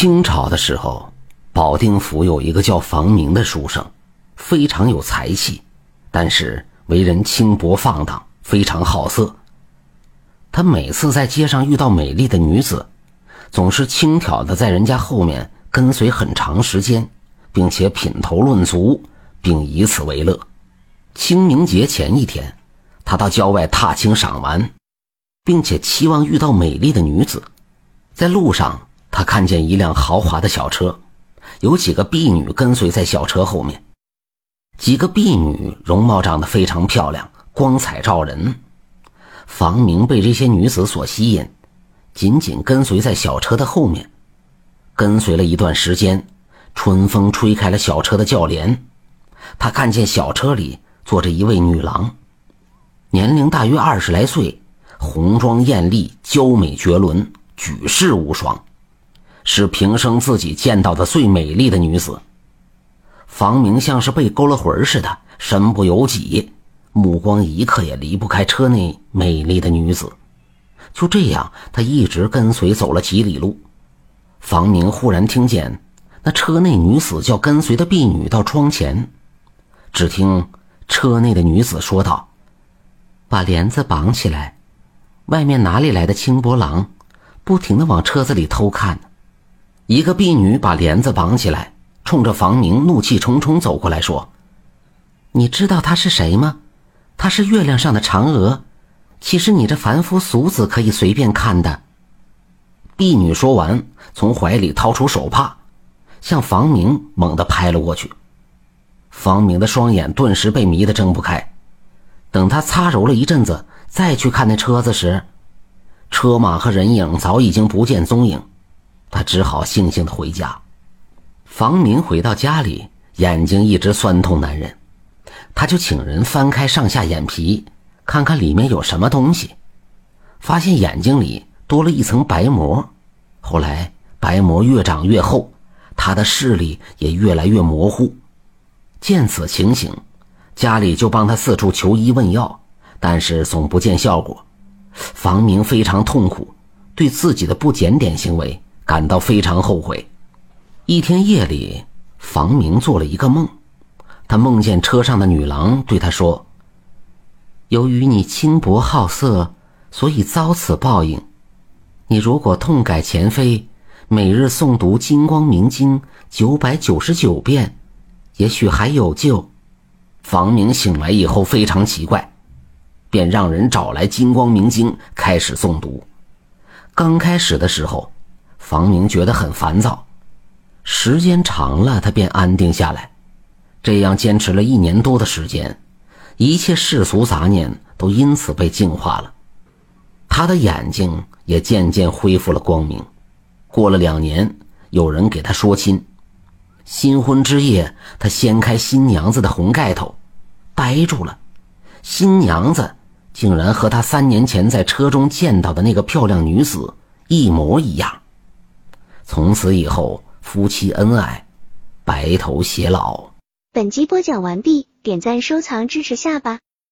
清朝的时候，保定府有一个叫房明的书生，非常有才气，但是为人轻薄放荡，非常好色。他每次在街上遇到美丽的女子，总是轻佻的在人家后面跟随很长时间，并且品头论足，并以此为乐。清明节前一天，他到郊外踏青赏玩，并且期望遇到美丽的女子。在路上，他看见一辆豪华的小车，有几个婢女跟随在小车后面。几个婢女容貌长得非常漂亮，光彩照人。房明被这些女子所吸引，紧紧跟随在小车的后面。跟随了一段时间，春风吹开了小车的轿帘，他看见小车里坐着一位女郎，年龄大约二十来岁，红妆艳丽，娇美绝伦，举世无双，是平生自己见到的最美丽的女子。房明像是被勾了魂似的，身不由己。目光一刻也离不开车内美丽的女子，就这样，他一直跟随走了几里路。房明忽然听见那车内女子叫跟随的婢女到窗前，只听车内的女子说道：“把帘子绑起来，外面哪里来的轻薄郎，不停的往车子里偷看。”一个婢女把帘子绑起来，冲着房明怒气冲冲走过来，说：“你知道他是谁吗？”她是月亮上的嫦娥，岂是你这凡夫俗子可以随便看的？婢女说完，从怀里掏出手帕，向房明猛地拍了过去。房明的双眼顿时被迷得睁不开。等他擦揉了一阵子，再去看那车子时，车马和人影早已经不见踪影。他只好悻悻地回家。房明回到家里，眼睛一直酸痛难忍。他就请人翻开上下眼皮，看看里面有什么东西，发现眼睛里多了一层白膜。后来白膜越长越厚，他的视力也越来越模糊。见此情形，家里就帮他四处求医问药，但是总不见效果。房明非常痛苦，对自己的不检点行为感到非常后悔。一天夜里，房明做了一个梦。他梦见车上的女郎对他说：“由于你轻薄好色，所以遭此报应。你如果痛改前非，每日诵读《金光明经》九百九十九遍，也许还有救。”房明醒来以后非常奇怪，便让人找来《金光明经》开始诵读。刚开始的时候，房明觉得很烦躁，时间长了，他便安定下来。这样坚持了一年多的时间，一切世俗杂念都因此被净化了，他的眼睛也渐渐恢复了光明。过了两年，有人给他说亲，新婚之夜，他掀开新娘子的红盖头，呆住了，新娘子竟然和他三年前在车中见到的那个漂亮女子一模一样。从此以后，夫妻恩爱，白头偕老。本集播讲完毕，点赞收藏支持下吧。